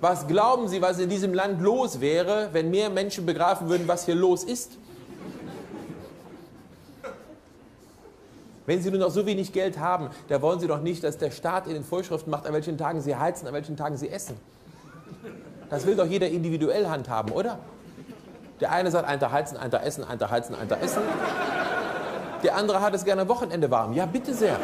Was glauben Sie, was in diesem Land los wäre, wenn mehr Menschen begreifen würden, was hier los ist? Wenn Sie nur noch so wenig Geld haben, da wollen Sie doch nicht, dass der Staat Ihnen Vorschriften macht, an welchen Tagen Sie heizen, an welchen Tagen Sie essen. Das will doch jeder individuell handhaben, oder? Der eine sagt, ein Tag heizen, ein Tag essen, ein Tag heizen, ein Tag essen. Der andere hat es gerne Wochenende warm. Ja, bitte sehr.